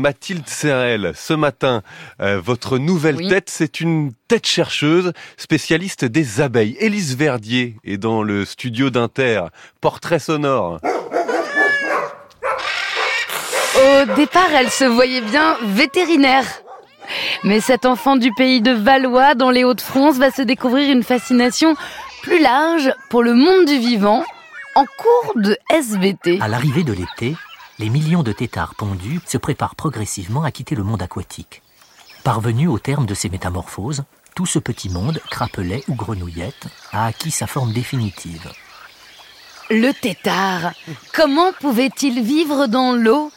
Mathilde Serrel, ce matin, euh, votre nouvelle tête, c'est une tête chercheuse, spécialiste des abeilles. Élise Verdier est dans le studio d'Inter, portrait sonore. Au départ, elle se voyait bien vétérinaire. Mais cet enfant du pays de Valois, dans les Hauts-de-France, va se découvrir une fascination plus large pour le monde du vivant en cours de SVT. À l'arrivée de l'été, les millions de têtards pondus se préparent progressivement à quitter le monde aquatique. Parvenu au terme de ces métamorphoses, tout ce petit monde, crapelet ou grenouillette, a acquis sa forme définitive. Le tétard, comment pouvait-il vivre dans l'eau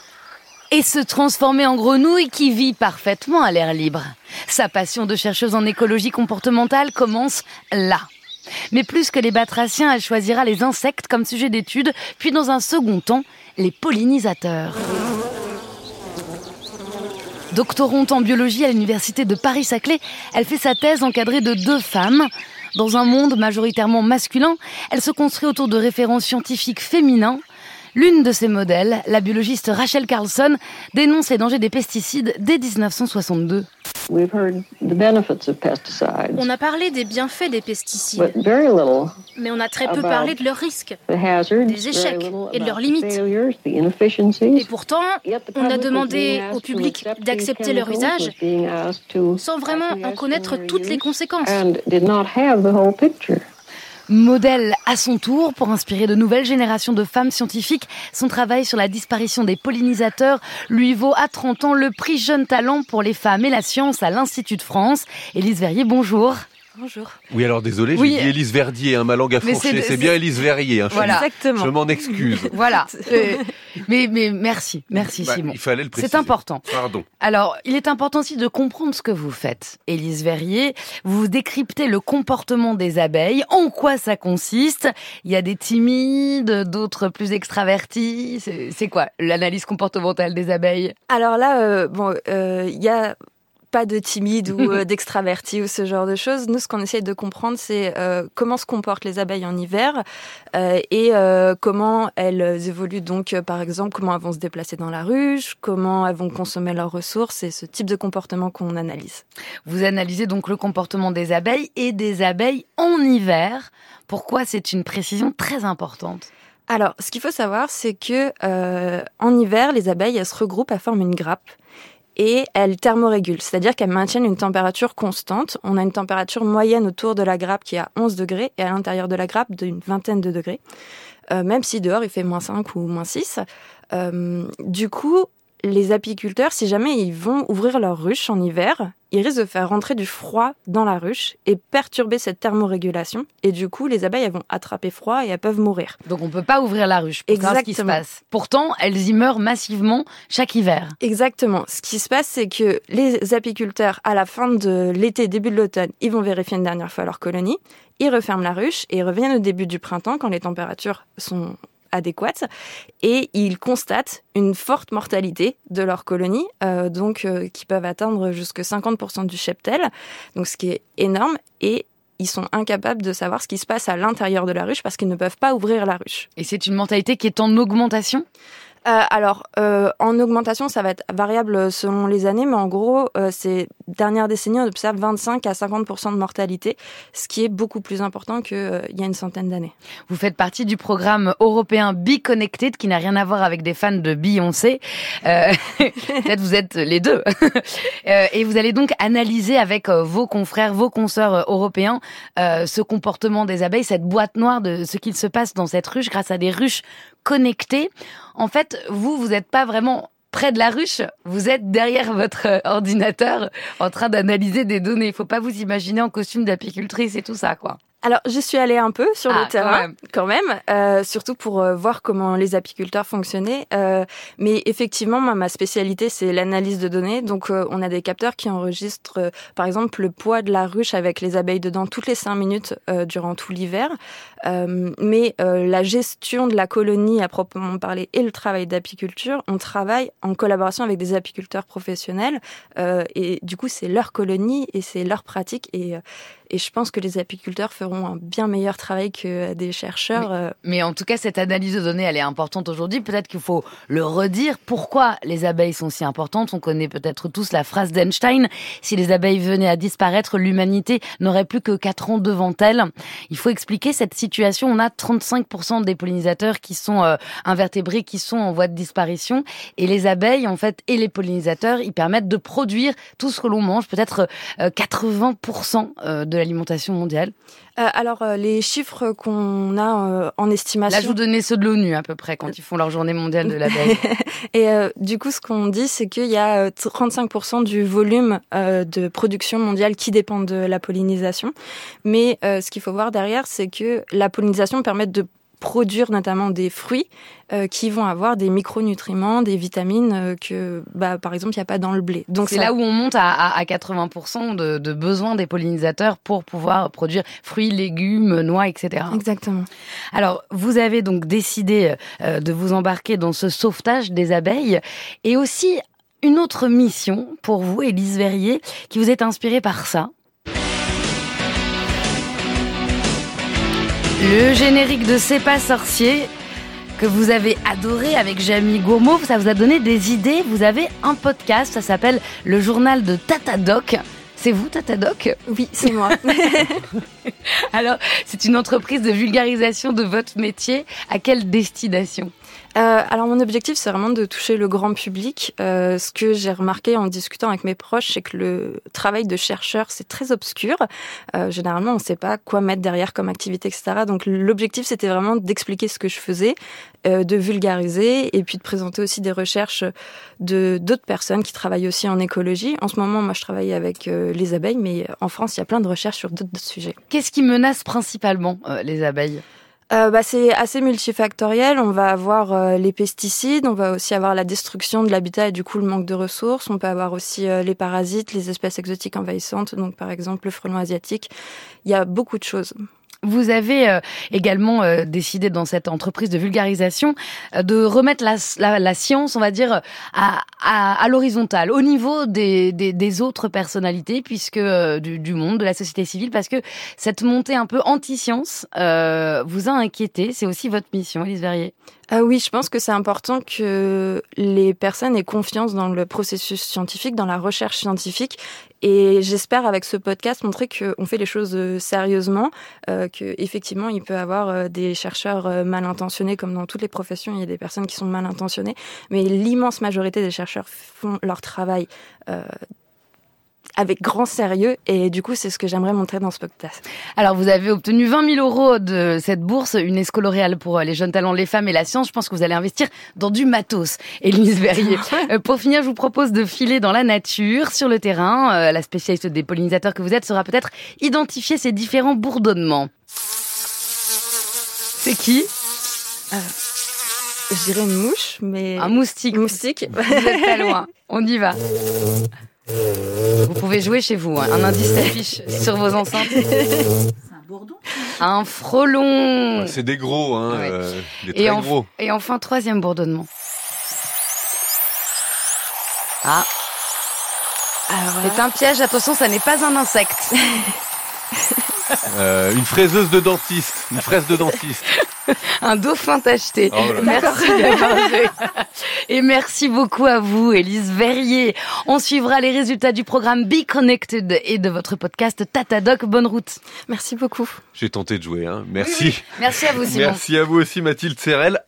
et se transformer en grenouille qui vit parfaitement à l'air libre? Sa passion de chercheuse en écologie comportementale commence là. Mais plus que les batraciens, elle choisira les insectes comme sujet d'étude, puis dans un second temps, les pollinisateurs. Doctorante en biologie à l'université de Paris-Saclay, elle fait sa thèse encadrée de deux femmes. Dans un monde majoritairement masculin, elle se construit autour de référents scientifiques féminins. L'une de ces modèles, la biologiste Rachel Carlson, dénonce les dangers des pesticides dès 1962. On a parlé des bienfaits des pesticides, mais on a très peu parlé de leurs risques, des échecs et de leurs limites. Et pourtant, on a demandé au public d'accepter leur usage sans vraiment en connaître toutes les conséquences modèle à son tour pour inspirer de nouvelles générations de femmes scientifiques. Son travail sur la disparition des pollinisateurs lui vaut à 30 ans le prix Jeune Talent pour les femmes et la science à l'Institut de France. Élise Verrier, bonjour. Bonjour. Oui, alors désolé, j'ai dit Élise Verdier, hein, ma langue a fourché. C'est bien Élise Verrier. Hein, voilà. Je m'en excuse. voilà. Euh, mais, mais merci, merci bah, Simon. Il fallait le préciser. C'est important. Pardon. Alors, il est important aussi de comprendre ce que vous faites. Élise Verrier, vous décryptez le comportement des abeilles, en quoi ça consiste. Il y a des timides, d'autres plus extravertis. C'est quoi l'analyse comportementale des abeilles? Alors là, euh, bon, euh, il y a pas de timide ou euh, d'extraverti ou ce genre de choses. Nous, ce qu'on essaie de comprendre, c'est euh, comment se comportent les abeilles en hiver euh, et comment elles évoluent. Donc, par exemple, comment elles vont se déplacer dans la ruche, comment elles vont consommer leurs ressources et ce type de comportement qu'on analyse. Vous analysez donc le comportement des abeilles et des abeilles en hiver. Pourquoi c'est une précision très importante? Alors, ce qu'il faut savoir, c'est que en hiver, les abeilles elles se regroupent, elles forment une grappe et elles thermorégulent, c'est-à-dire qu'elles maintiennent une température constante. On a une température moyenne autour de la grappe qui est à 11 degrés et à l'intérieur de la grappe d'une vingtaine de degrés, euh, même si dehors il fait moins 5 ou moins 6. Euh, du coup, les apiculteurs, si jamais ils vont ouvrir leur ruche en hiver, ils risquent de faire rentrer du froid dans la ruche et perturber cette thermorégulation. Et du coup, les abeilles elles vont attraper froid et elles peuvent mourir. Donc on ne peut pas ouvrir la ruche pour Exactement. ce qui se passe. Pourtant, elles y meurent massivement chaque hiver. Exactement. Ce qui se passe, c'est que les apiculteurs, à la fin de l'été, début de l'automne, ils vont vérifier une dernière fois leur colonie. Ils referment la ruche et ils reviennent au début du printemps quand les températures sont adéquates. Et ils constatent une forte mortalité de leur colonie, euh, donc euh, qui peuvent atteindre jusque 50% du cheptel, donc ce qui est énorme. Et ils sont incapables de savoir ce qui se passe à l'intérieur de la ruche parce qu'ils ne peuvent pas ouvrir la ruche. Et c'est une mortalité qui est en augmentation? Euh, alors, euh, en augmentation, ça va être variable selon les années, mais en gros, euh, ces dernières décennies, on observe 25 à 50 de mortalité, ce qui est beaucoup plus important qu'il euh, y a une centaine d'années. Vous faites partie du programme européen Be Connected, qui n'a rien à voir avec des fans de Beyoncé. Euh, Peut-être vous êtes les deux. et vous allez donc analyser avec vos confrères, vos consoeurs européens, ce comportement des abeilles, cette boîte noire de ce qu'il se passe dans cette ruche grâce à des ruches connectées. En fait, vous, vous n'êtes pas vraiment près de la ruche, vous êtes derrière votre ordinateur en train d'analyser des données. Il faut pas vous imaginer en costume d'apicultrice et tout ça, quoi. Alors, j'y suis allée un peu sur le ah, terrain, quand même, euh, surtout pour euh, voir comment les apiculteurs fonctionnaient. Euh, mais effectivement, ma spécialité, c'est l'analyse de données. Donc, euh, on a des capteurs qui enregistrent, euh, par exemple, le poids de la ruche avec les abeilles dedans toutes les cinq minutes durant tout l'hiver. Mais la gestion de la colonie à proprement parler et le travail d'apiculture, on travaille en collaboration avec des apiculteurs professionnels. et du coup, c'est leur colonie et c'est leur pratique. Et et je pense que les apiculteurs feront un bien meilleur travail que des chercheurs. Mais, en tout cas, cette analyse de données, elle est importante aujourd'hui. Peut-être qu'il faut le redire. Pourquoi les abeilles sont si importantes? On connaît peut-être tous la phrase d'Einstein si les abeilles venaient à disparaître, l'humanité n'aurait plus que 4 ans devant elle. Il faut expliquer cette situation. On a 35% des pollinisateurs qui sont euh, invertébrés, qui sont en voie de disparition. Et les abeilles, en fait, et les pollinisateurs, ils permettent de produire tout ce que l'on mange, peut-être 80% euh, euh, de l'alimentation mondiale. Euh, alors, euh, les chiffres qu'on a euh, en estimation. Là, je vous donnais ceux de l'ONU à peu près quand ils font leur journée mondiale de l'abeille. Et du coup, ce qu'on dit, c'est qu'il y a 35% du volume de production mondiale qui dépend de la pollinisation. Mais ce qu'il faut voir derrière, c'est que la pollinisation permet de produire notamment des fruits euh, qui vont avoir des micronutriments, des vitamines euh, que, bah, par exemple, il n'y a pas dans le blé. Donc c'est là où on monte à, à 80% de, de besoins des pollinisateurs pour pouvoir produire fruits, légumes, noix, etc. Exactement. Alors, vous avez donc décidé euh, de vous embarquer dans ce sauvetage des abeilles et aussi une autre mission pour vous, Élise Verrier, qui vous est inspirée par ça. Le générique de C'est pas sorcier que vous avez adoré avec Jamie Gourmaud, ça vous a donné des idées. Vous avez un podcast, ça s'appelle Le journal de Tatadoc. C'est vous, Tatadoc Oui, c'est moi. Alors, c'est une entreprise de vulgarisation de votre métier. À quelle destination euh, alors mon objectif c'est vraiment de toucher le grand public. Euh, ce que j'ai remarqué en discutant avec mes proches, c'est que le travail de chercheur c'est très obscur. Euh, généralement on ne sait pas quoi mettre derrière comme activité, etc. Donc l'objectif c'était vraiment d'expliquer ce que je faisais, euh, de vulgariser et puis de présenter aussi des recherches de d'autres personnes qui travaillent aussi en écologie. En ce moment moi je travaille avec euh, les abeilles, mais en France il y a plein de recherches sur d'autres sujets. Qu'est-ce qui menace principalement euh, les abeilles euh, bah, c'est assez multifactoriel. On va avoir euh, les pesticides, on va aussi avoir la destruction de l'habitat et du coup le manque de ressources. On peut avoir aussi les parasites, les espèces exotiques envahissantes, donc par exemple le frelon asiatique. Il y a beaucoup de choses. Vous avez euh, également euh, décidé dans cette entreprise de vulgarisation euh, de remettre la, la, la, science, on va dire, à, à, à l'horizontale, au niveau des, des, des, autres personnalités, puisque du, du, monde, de la société civile, parce que cette montée un peu anti-science vous a inquiété. C'est aussi votre mission, Elise Verrier. Ah oui, je pense que c'est important que les personnes aient confiance dans le processus scientifique, dans la recherche scientifique. Et j'espère avec ce podcast montrer qu'on fait les choses euh, sérieusement, euh, qu'effectivement il peut y avoir euh, des chercheurs euh, mal intentionnés, comme dans toutes les professions, il y a des personnes qui sont mal intentionnées, mais l'immense majorité des chercheurs font leur travail euh, avec grand sérieux et du coup c'est ce que j'aimerais montrer dans ce podcast. Alors vous avez obtenu 20 000 euros de cette bourse UNESCO L'Oréal pour euh, les jeunes talents, les femmes et la science. Je pense que vous allez investir dans du matos, Élise Verrier. Euh, pour finir, je vous propose de filer dans la nature, sur le terrain. Euh, la spécialiste des pollinisateurs que vous êtes saura peut-être identifier ces différents bourdonnements. C'est qui? Euh, Je dirais une mouche, mais... Un moustique. Moustique. Vous êtes pas loin. On y va. Vous pouvez jouer chez vous. Hein. Un indice s'affiche sur vos enceintes. C'est un bourdon Un frelon. C'est des gros, hein. Ouais. euh, des très Et, enf- gros. et enfin, troisième bourdonnement. Ah, Alors c'est un piège. Attention, ça n'est pas un insecte. Euh, une fraiseuse de dentiste. Une fraise de dentiste. Un dauphin tacheté. Oh. Merci d'avoir joué. Et merci beaucoup à vous, Élise Verrier. On suivra les résultats du programme Be Connected et de votre podcast Tatadoc. Bonne route. merci beaucoup. J'ai tenté de jouer, hein. Merci. Merci à vous, Simon. Merci à vous aussi, Mathilde Serrel.